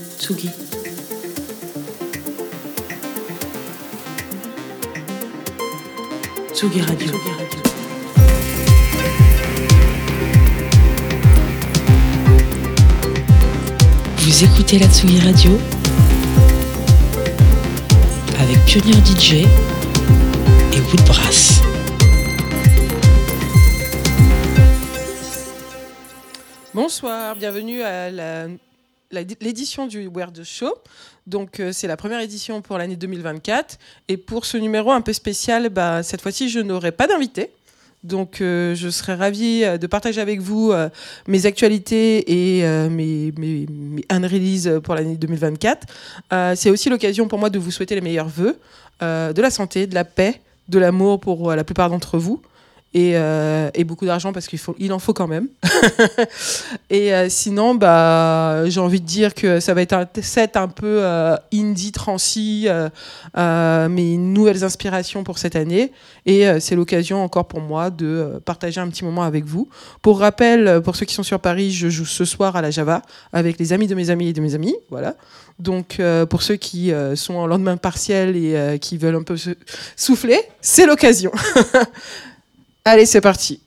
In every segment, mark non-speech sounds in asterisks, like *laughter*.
Tsugi. Tsugi Radio. Vous écoutez la Tsugi Radio avec Pionnier DJ et Woodbrass. Bonsoir, bienvenue à la- la- l'édition du Weird Show. Donc euh, c'est la première édition pour l'année 2024. Et pour ce numéro un peu spécial, bah, cette fois-ci je n'aurai pas d'invité. Donc euh, je serai ravie euh, de partager avec vous mes actualités et mes, mes, mes unrelease pour l'année 2024. Euh, c'est aussi l'occasion pour moi de vous souhaiter les meilleurs vœux, de la santé, de la paix, de l'amour pour la plupart d'entre vous. Et, euh, et beaucoup d'argent parce qu'il faut, il en faut quand même. *laughs* et euh, sinon, bah, j'ai envie de dire que ça va être un set un peu euh, indie, transi, euh, mes nouvelles inspirations pour cette année. Et c'est l'occasion encore pour moi de partager un petit moment avec vous. Pour rappel, pour ceux qui sont sur Paris, je joue ce soir à la Java avec les amis de mes amis et de mes amis. Voilà. Donc pour ceux qui sont en lendemain partiel et qui veulent un peu souffler, c'est l'occasion. *laughs* Allez, c'est parti.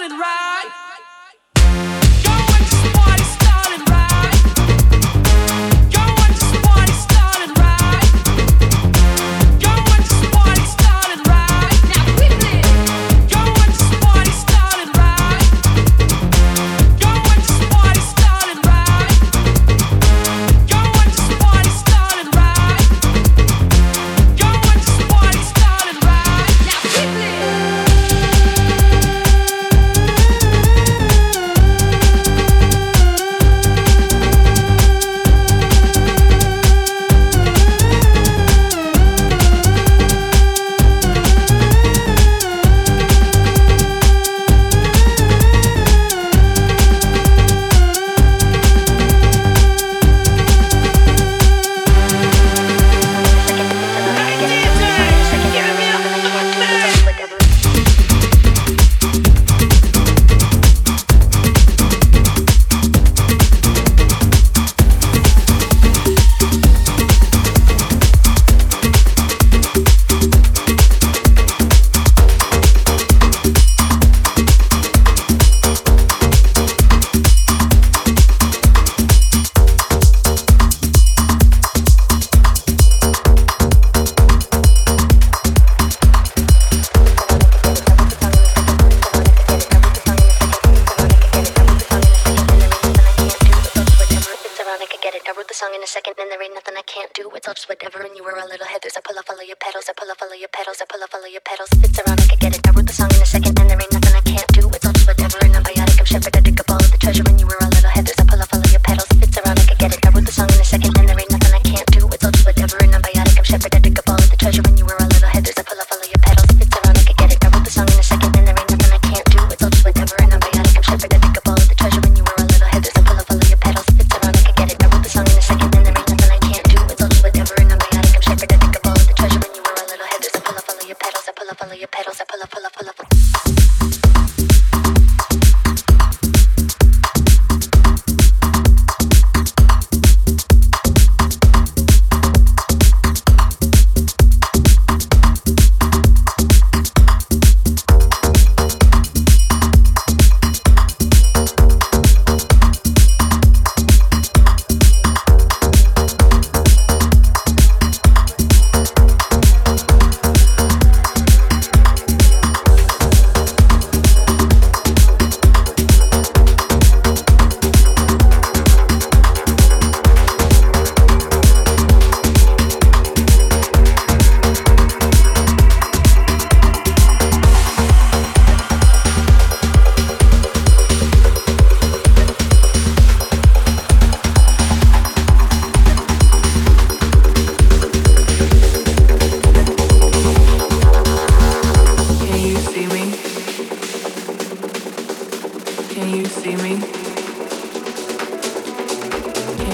running round. whatever and you were a little head. There's a pull off all of your pedals, a pull off all of your pedals, a pull off all of your pedals. It's around. I get it. I wrote the song in a second and there ain't nothing I can't do. It's all just whatever and I'm biotic. I'm shepherd, I dig up all of the treasure and you were a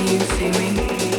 you see me?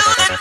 to the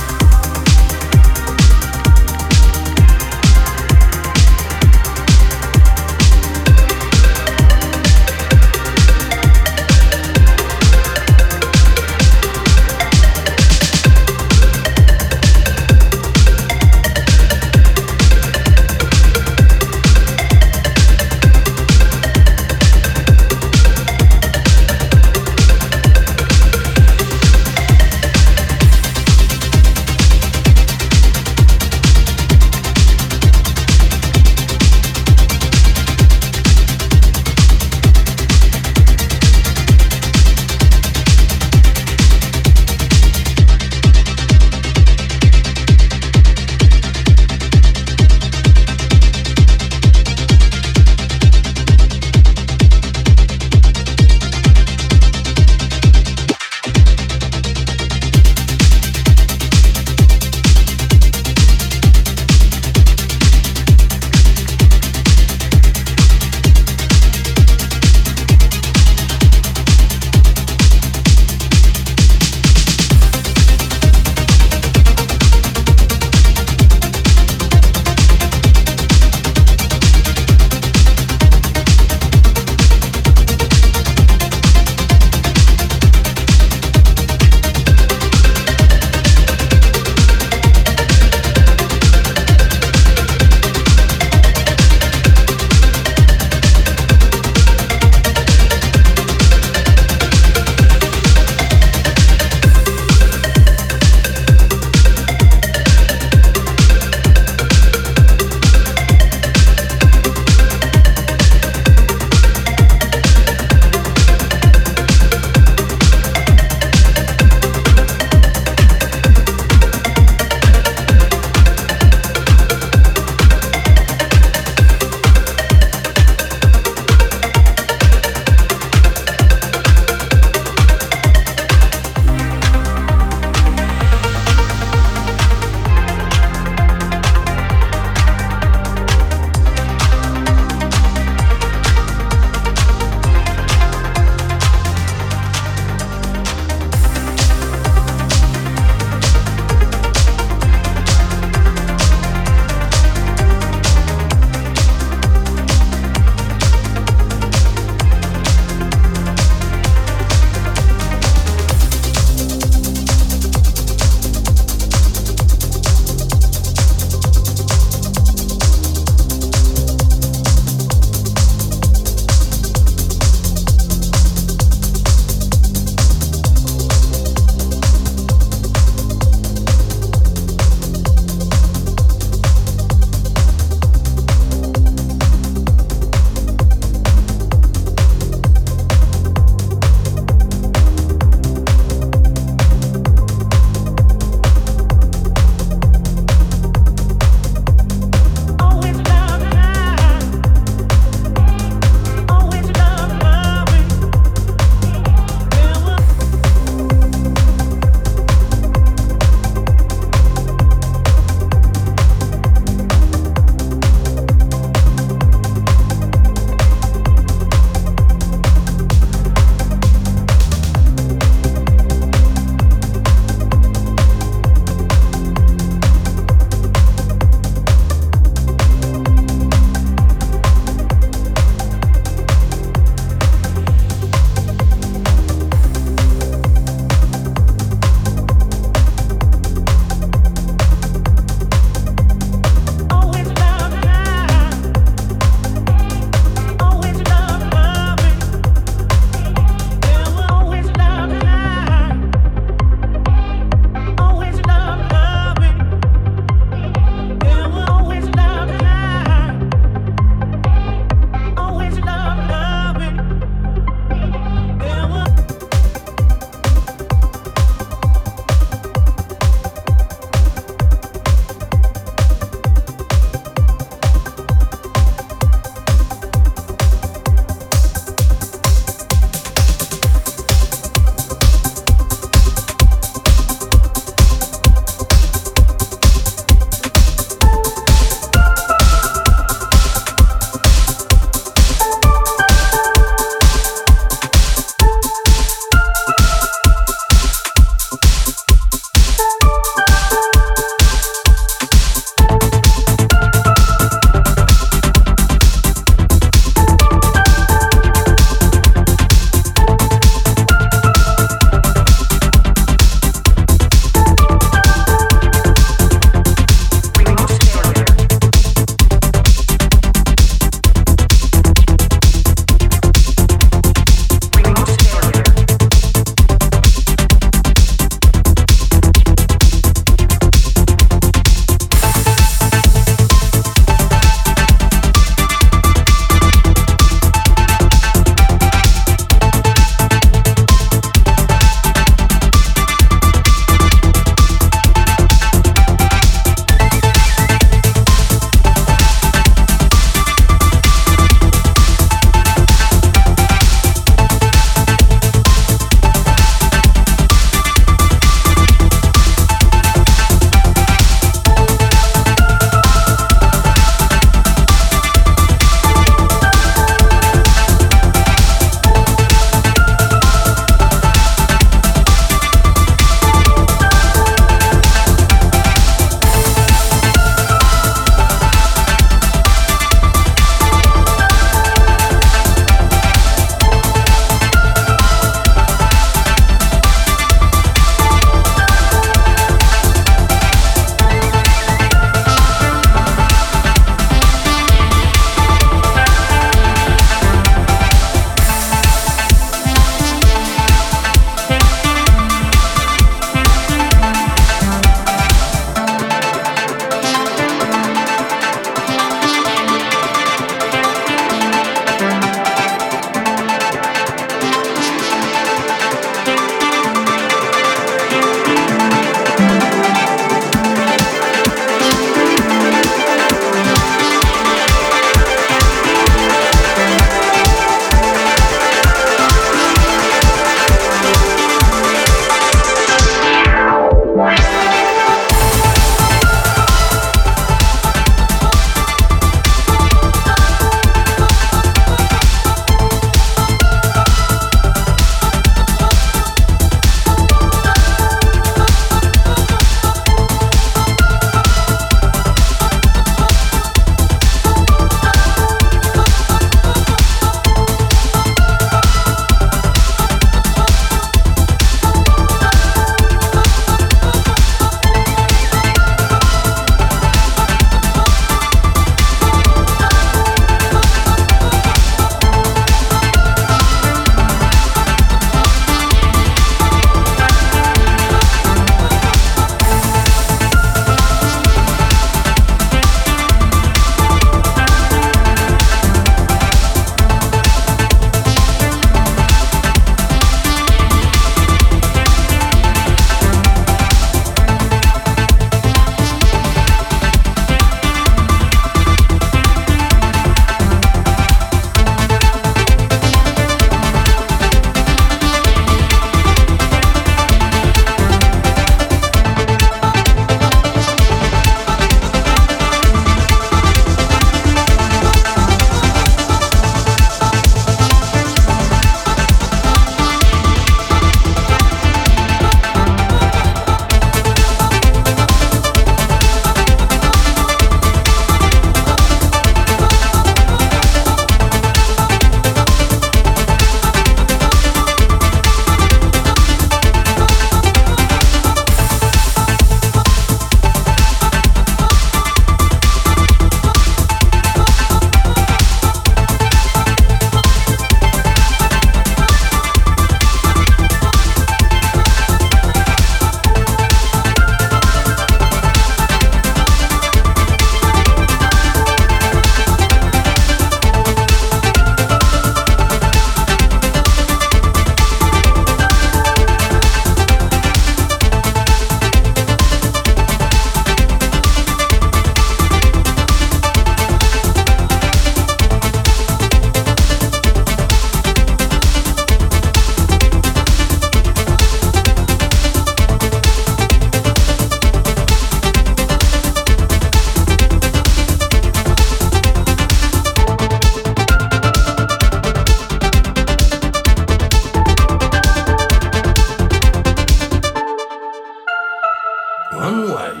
门外。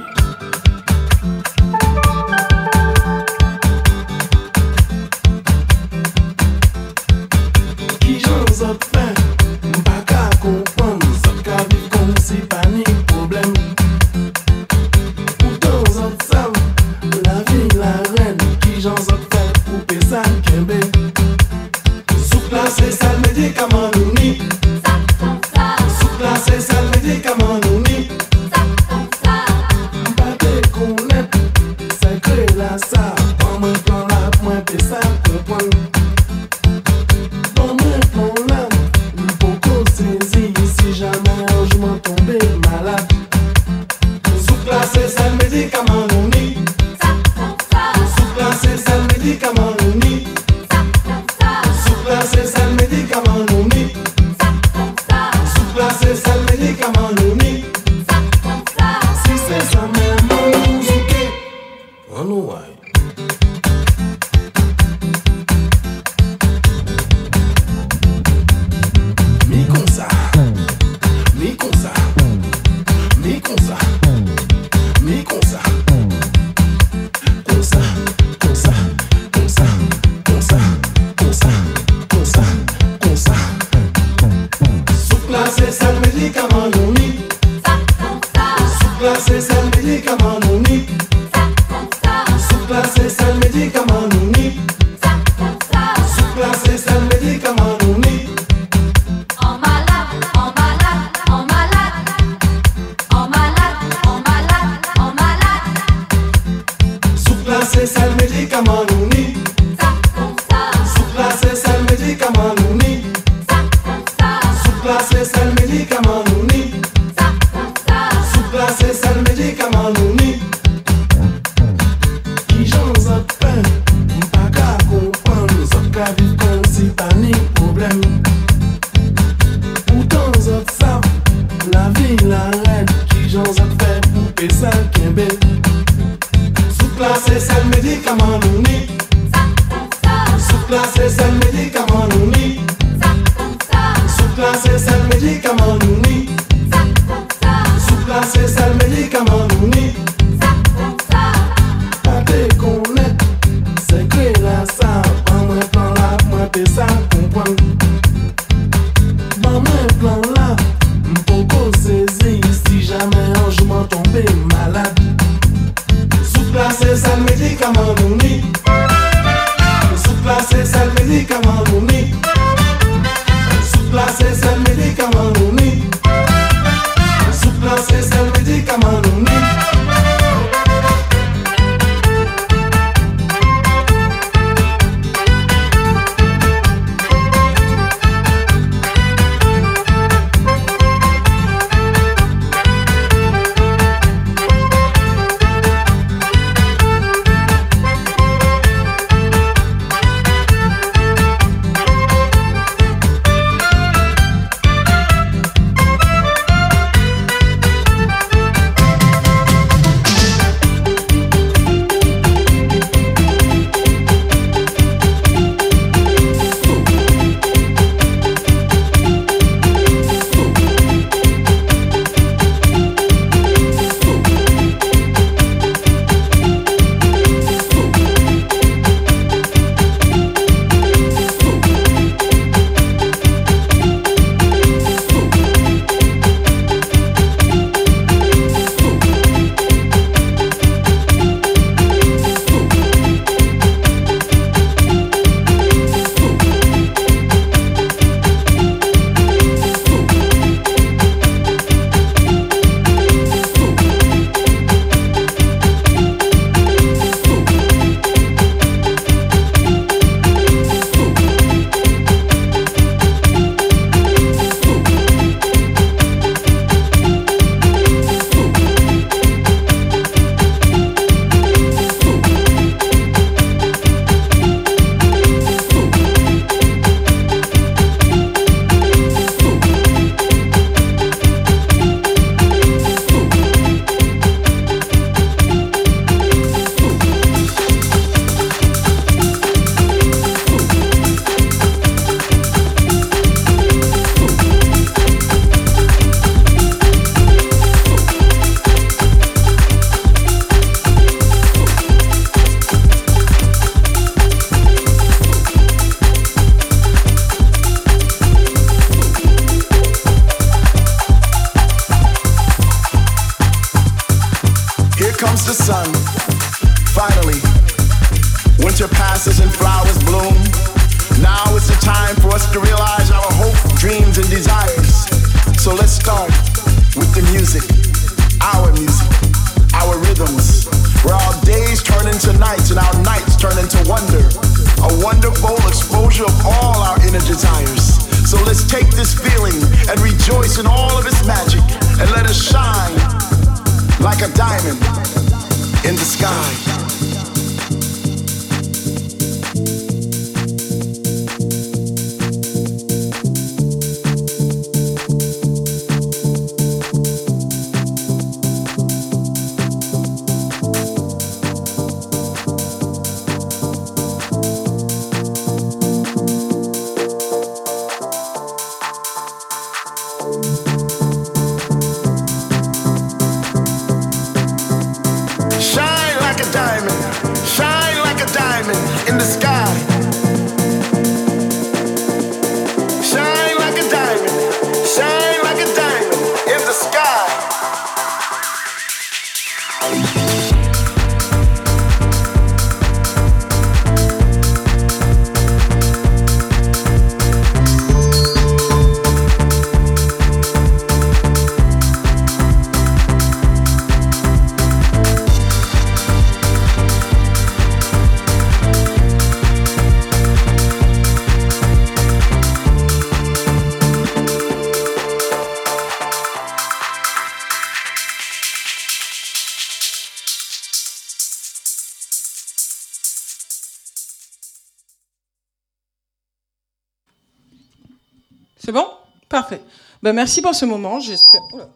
Parfait. Ben, merci pour ce moment. J'espère. Oula,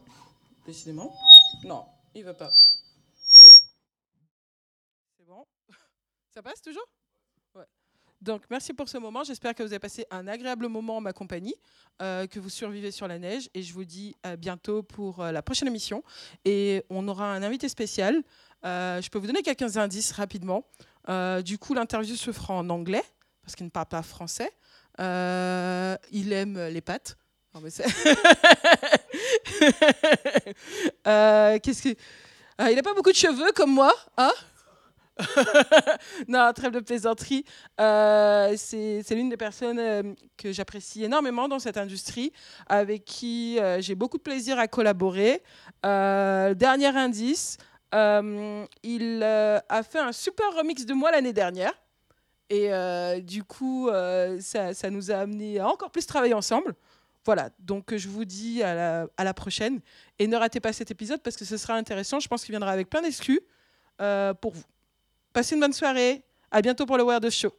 décidément. Non, il veut pas. C'est bon *laughs* Ça passe toujours? Ouais. Donc, merci pour ce moment. J'espère que vous avez passé un agréable moment en ma compagnie, euh, que vous survivez sur la neige. Et je vous dis à bientôt pour euh, la prochaine émission. Et on aura un invité spécial. Euh, je peux vous donner quelques indices rapidement. Du coup, l'interview se fera en anglais, parce qu'il ne parle pas français. Il aime les pâtes. *laughs* Euh, Qu'est-ce que Euh, il n'a pas beaucoup de cheveux comme moi, hein *laughs* Non, trêve de plaisanterie. Euh, c'est l'une des personnes euh, que j'apprécie énormément dans cette industrie, avec qui j'ai beaucoup de plaisir à collaborer. Dernier indice, il a fait un super remix de moi l'année dernière. Et du coup, ça, ça nous a amené à encore plus travailler ensemble. Voilà, donc euh, je vous dis à la, prochaine. Et ne ratez pas cet épisode parce que ce sera intéressant. Je pense qu'il viendra avec plein d'exclus euh, pour vous. Passez une bonne soirée. À bientôt pour le Word Show.